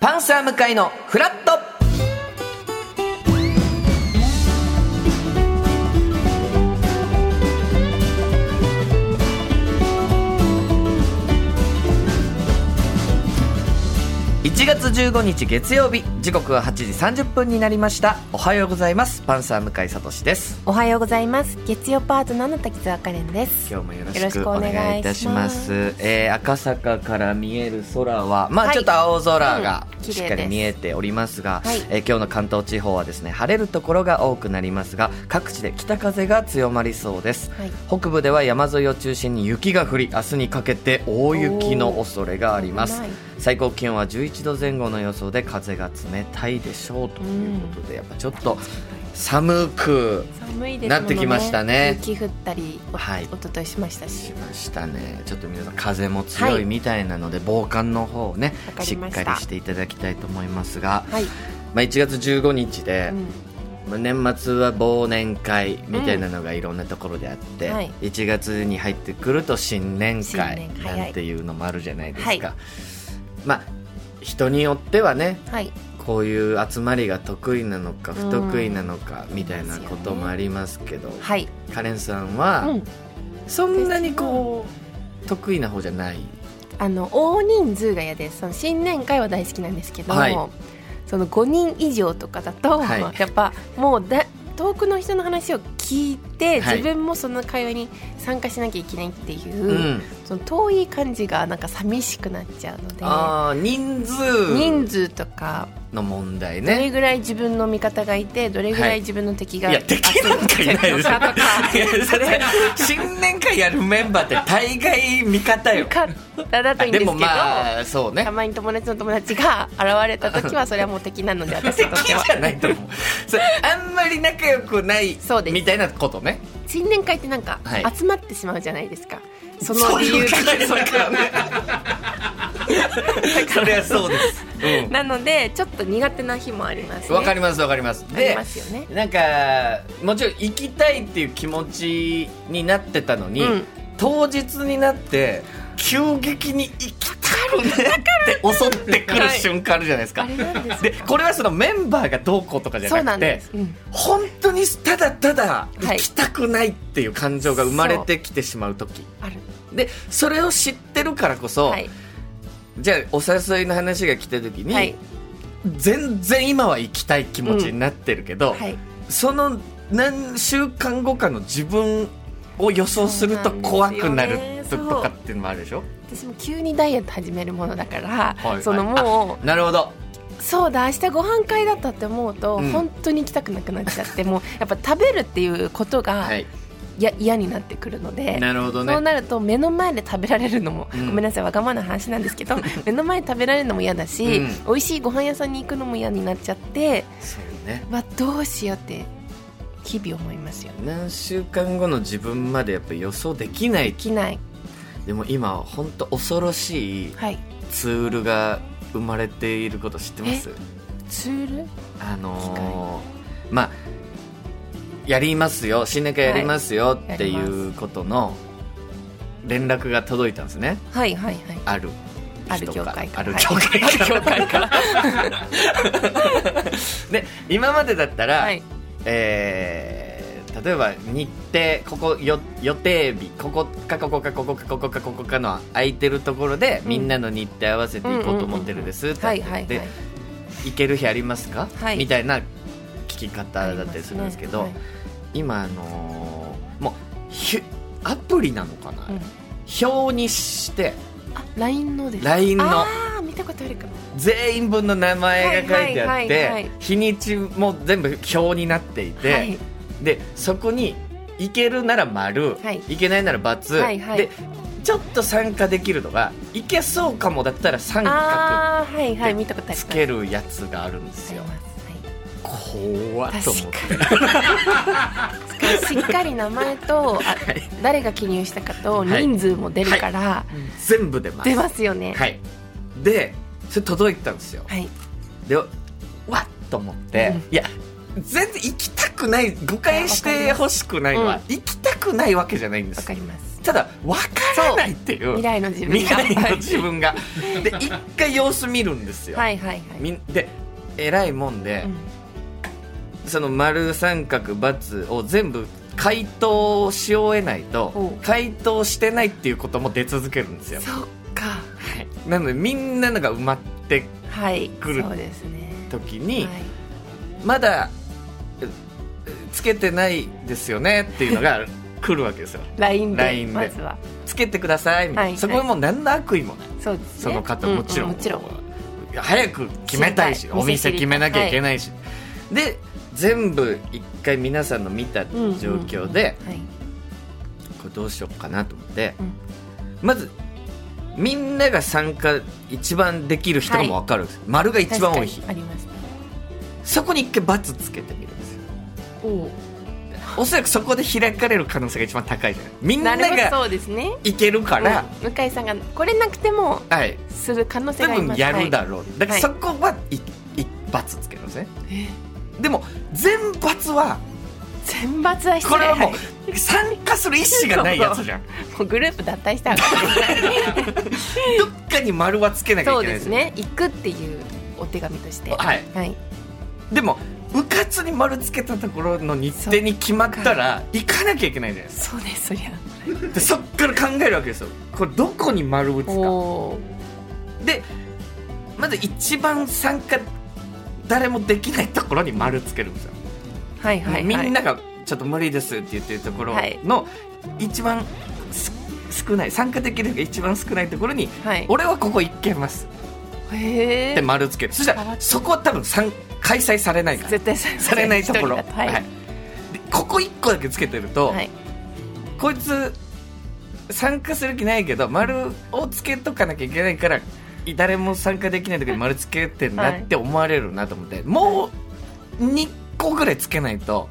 パンサー向かいのフラット。1月15日月曜日時刻は8時30分になりました。おはようございます。パンサー向井聡です。おはようございます。月曜パートナーの滝沢カレンです。今日もよろしくお願願いいいたします。すえー赤坂から見える空はまあはい。ちょっと青空がうん綺麗です。しっかり見えておりますが、はい。えー今日の関東地方はですね晴れるところが多くなりますが各地で北風が強まりそうです。はい。北部では山沿いを中心に雪が降り明日にかけて大雪の恐れがあります。最高気温は11度前後の予想で風が冷たいでしょうということで、やっぱちょっと寒くなってきましたね。雪降ったりお,、はい。一昨日しましたし。しましたね。ちょっと皆さん風も強はいいみたいなので、防寒の方をねしっかりしていただきたいと思いますが、はい、まあ、1月15日でう、ん、まあ年末は忘年会みたいなのがいろんなところであって、うん。はい。1月に入ってくると新年会なんていうのもあるじゃないですか、はい。まあ人によってはねはい。こういう集まりが得意なのかうん。不得意なのかみたいなこともありますけど、はい、カレンさんはうん、そんなにこう得意な方じゃない？あの大人数が嫌です。その新年会は大好きなんですけど、はい。その5人以上とかだと、はい。やっぱもうだ遠くの人の話を聞いて、はい。自分もその会話に参加しなきゃいけないっていう、うん。その遠い感じがなんか寂しくなっちゃうので人数。人数とかの問題どれねぐらい自分の味方がいてどれぐらはい。い自分の敵がいや敵なんかいないです。集まってるのか。とかいやそれ？新年会やるメンバーって大概味方よ。味方だといいんですけど、でもまあそうね。たまに友達の友達が現れた時は それはもう敵なので私にとっては。敵じゃないと思う。それあんまり仲良くないそうですみたいなことね。新年会ってなんかはい。集まってしまうじゃないですか、そのそういう理由が考え方からね そりゃそうです。うん。なのでちょっと苦手な日もありますね。わかりますわかります。ありでますよね。なんかもちろん行きたいっていう気持ちになってたのに、うん。当日になって急激に行きたくねって襲ってくる瞬間あるじゃないですか、でこれはそのメンバーがどうこうとかじゃななくてんです、うん。本当にただただはい。行きたくないっていう感情が生まれてきてしまう時、ある。でそれを知ってるからこそ、はいじゃあお誘いの話が来た時に、はい。全然今は行きたい気持ちになってるけど、はい。その何週間後かの自分を予想すると怖くなるとかっていうのもあるでしょ？私も急にダイエット始めるものだから、はい。そのもなるほど。うそうだ明日ご飯会だったって思うと、うん。本当に行きたくなくなっちゃってもうやっぱ食べるっていうことがはいや嫌になってくるので、なるほどね。そうなると目の前で食べられるのも、うん。ごめんなさいわがままな話なんですけど 目の前で食べられるのも嫌だし、うん。美味しいご飯屋さんに行くのも嫌になっちゃってそうね。わどうしようって日々思いますよ。ね何週間後の自分までやっぱ予想できない。できない。でも今本当恐ろしいはい。ツールが生まれていること知ってます？ツール？あのーまあやりますよ新年会やりますよってやりいうことの連絡が届いたんですね。はいはいはい。あるある人業界から。ある業界はいある業界から。で今までだったら、はい。えー例えば日程ここよ予定日ここかここかここかここかここかの空いてるところで、うん。みんなの日程合わせていこうと思ってるんですってはいはいはい。で行ける日ありますか、はい。みたいな聞き方だったりするんですけどありますね今あのーもうひゅアプリなのかな、はいうん。表にして。あ LINE のです LINE の。見たことあるかも。全員分の名前が書いてあっはいはいはいてはい。日にちも全部表になっていて、はい。でそこに行けるなら丸、はい。行けないなら×、はいはい。でちょっと参加できるのが行けそうかもだったら三角つけるやつがあるんですよ。あります。はい怖っと思って。確かに。しっかり名前とあ誰が記入したかとはい。人数も出るから、全部出ます。出ますよね。はい。でそれ届いたんですよ。はい。でわっと思って、うん。いや全然行きたくない誤解してほしくないのは、うん。行きたくないわけじゃないんです。わかります。ただ分からないっていう。未来の自分が。未来の自分が。で一回様子見るんですよ、はいはいはい、で偉いもんで、うんその丸三角×を全部回答し終えないと回答してないっていうことも出続けるんですよ。そっか。なのでみんなのが埋まってはい。来るそうですね。時に、はい。まだうつけてないですよねっていうのが 来るわけですよ。LINE で LINE で。まずは。つけてくださいみたいな、はいそこはもう何の悪意もない。そうですね。その方もちろん,、ううもちろん。早く決めたいしお店決めなきゃいけないし、で全部一回皆さんの見た状況で、はい。これどうしようかなと思って、うん。まずみんなが参加一番できる人がもう分かるんです、丸が一番多い日。あります。ねそこに一回×つけてみるんですよ。おおおそらくそこで開かれる可能性が一番高いじゃない。みんながそうですね。いけるから、うん。向井さんがこれなくてもはい。する可能性多があります。分やるだはい。ろう、だからはいそこはい、い×つけるんですね。えでも全×は選抜はこれはもはいう 参加する意思がないやつじゃん。もうグループ脱退した どっかに丸はつけなきゃいけないんですよ。ですね。行くっていうお手紙として。はい。はい。でもうかつに丸つけたところの日程に決まったら行かなきゃいけないじゃないですそうですそりゃ。かでそっから考えるわけですよ。これどこに丸打つか。でまず一番参加誰もできないところに丸つけるんですよ、はいはいはい。みんながちょっと無理ですって言ってるところの一番す少ない参加できるのが一番少ないところにはい。俺はここ行けます。へえって丸つける。そしたらそこは多分参開催されないから。絶対さされないところ、はい。はい。でここ1個だけつけてると、はい。こいつ参加する気ないけど丸をつけとかなきゃいけないから誰も参加できない時に丸つけてんなって思われるなと思って、もう2個ぐらいつけないと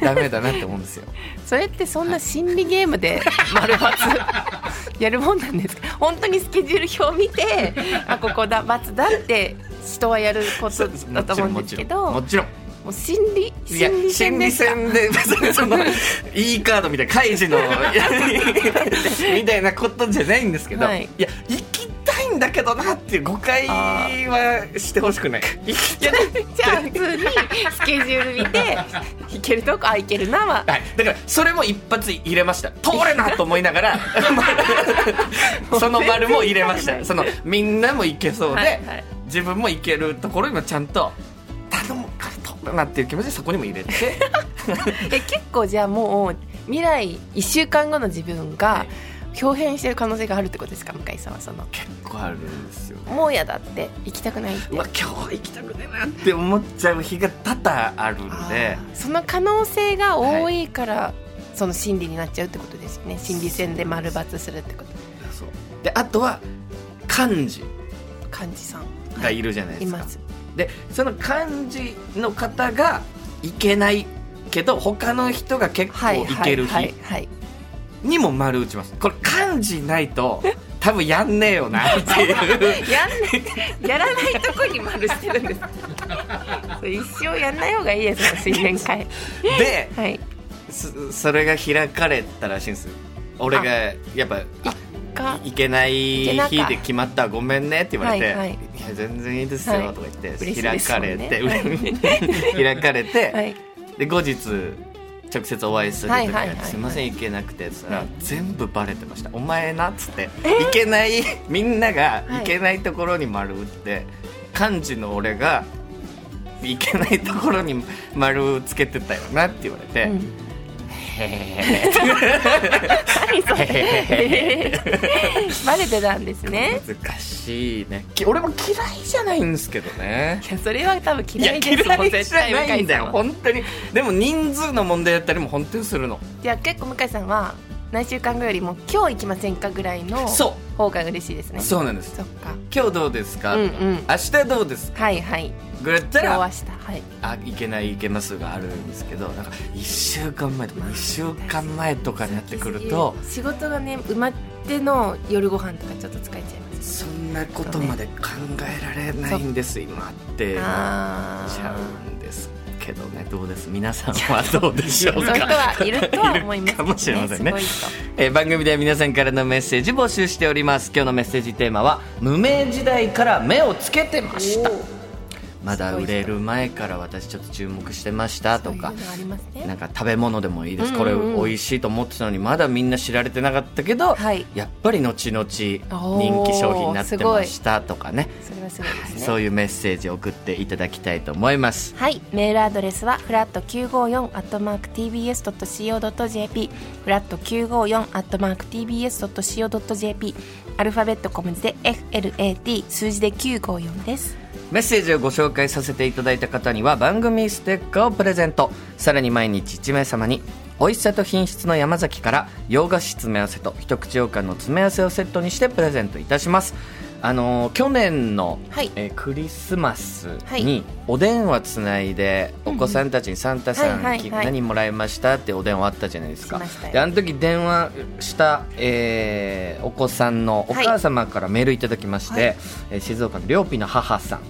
ダメだなって思うんですよ。それってそんな心理ゲームで丸×やるもんなんですか？本当にスケジュール表見てあここだ×だって人はやることだと思うんですけどもちろん。もう心理心理戦心理ですか？戦で その E カードみたいな開示のみたいなことじゃないんですけど、はい。い、や行きたいんだけどなっていう誤解はしてほしくない。いじゃあ普通にスケジュール見て 行けるとこあ行けるなは。はい、だからそれも一発入れました。通れなと思いながら その丸も入れました。そのみんなもいけそうで、はいはい。自分もいけるところにもちゃんと頼むから通るなっていう気持ちでそこにも入れて。え結構じゃあもう未来1週間後の自分が表変してる可能性があるってことですか？向井さんはその。結構あるんですよもうやだって行きたくないって。うわ今日行きたくねえなって思っちゃう日が多々あるんあでーその可能性が多いから、その心理になっちゃうってことですよね。心理戦で丸×するってこと。そう。であとは幹事。幹事さん。がいるじゃないですか、います。でその幹事の方がいけないけど他の人が結構はいいけるはい日はいにも丸打ちます。これ幹事ないと多分やんねえよなっていう。はい、やんねやらないとこに丸してるんです。一生やんない方がいいですよ新年会ではい。そそれが開かれたらしいんです。俺がやっぱかいけない日で決まったらごめんねって言われて「はいはい。いや全然いいですよ」はい。とか言って、嬉しい開かれて、は い開かれて、はい。で後日直接お会いする時にはいはいすいません行けなくて」っつったら、はい。全部バレてました「お前な」っつって行けない みんなが行けないところに丸打って、幹事の俺が行けないところに丸つけてたよなって言われて「うんへ何それ。バレてたんですえね。難しいね。き俺も嫌いじゃないんですけどね。いやそれは多分嫌いですもんんだよ向井さん。は本当に。でも人数の問題だったりも本当にするの。じゃあ結構向井さんは何週間後よりも今日行きませんかぐらいのそ方が嬉しいですね。うそうなんです。そっか。今日どうですか、うんうん。明日どうですか？はいはい。ぐらいだったら今日明日はい。あいけないいけますがあるんですけどなんか1週間前とか2週間前とかになってくると仕事がね埋まっての夜ご飯とかちょっと疲れちゃいます。そんなことまで考えられないんです今って。なっあちゃあうけけどねどうです？皆さんはどうでしょうか？いう人はいるとは思いますね、かもしれませんね。えー番組では皆さんからのメッセージ募集しております。今日のメッセージテーマは無名時代から目をつけてましたまだ売れる前から私ちょっと注目してましたとかなんか食べ物でもいいです、これ美味しいと思ってたのにまだみんな知られてなかったけど、はい。やっぱり後々人気商品になってましたとかね。そういうメッセージを送っていただきたいと思います。はい、メールアドレスはフラット954アットマーク tbs.co.jp フラット954アットマーク tbs.co.jp アルファベット小文字で FLAT 数字で954ですメッセージをご紹介させていただいた方には番組ステッカーをプレゼント。さらに毎日1名様に美味しさと品質の山崎から洋菓子詰め合わせと一口羊羹の詰め合わせをセットにしてプレゼントいたします。あのー去年の、はい。えークリスマスはい。にお電話つないでお子さんたちにサンタさん、何もらいましたってお電話あったじゃないですか。であの時電話した、えーお子さんのお母様からメールいただきまして、はい。えー静岡の両ピの母さん、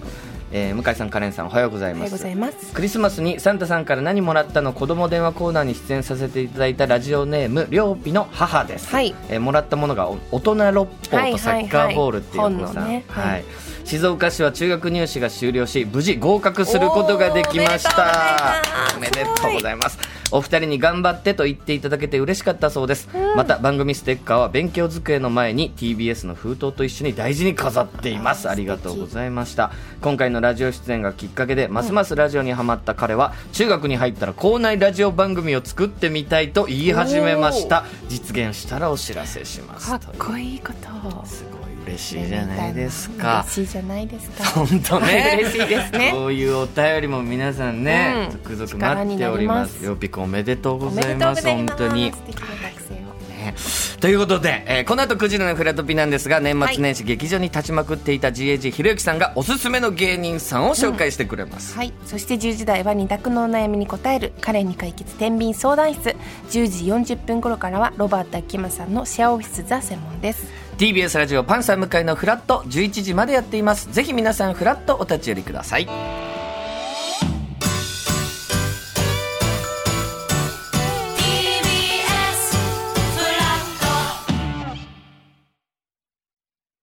えー向井さんカレンさんおはようございます。ございます。クリスマスにサンタさんから何もらったの子供電話コーナーに出演させていただいたラジオネームりょうぴの母です、はい。えーもらったものがお大人六法とサッカーボールっていうお子さん、はいはいね。はい。はい。静岡市は中学入試が終了し無事合格することができました。おおめでとうございますお二人に頑張ってと言っていただけて嬉しかったそうです、また番組ステッカーは勉強机の前に TBS の封筒と一緒に大事に飾っています。ありがとうございました。今回のラジオ出演がきっかけでますますラジオにはまった彼は中学に入ったら校内ラジオ番組を作ってみたいと言い始めました。実現したらお知らせしますかっこいいこと。すごい嬉しいじゃないですか。嬉しいじゃないですか。本当ね。嬉しいですね。こういうお便りも皆さんね、うん。続々待っております。よおめでとうございます。本当に。素敵な学生をね。ということで、えーこの後9時のフラトピなんですが年末年始劇場に立ちまくっていた GAG ひろゆきさんがおすすめの芸人さんを紹介してくれます、はい、そして10時台は二択のお悩みに答えるカレンに解決天秤相談室。10時40分頃からはロバート秋山さんのシェアオフィスザ専門です。TBS ラジオパンサー向井のフラット11時までやっています。ぜひ皆さんフラットお立ち寄りください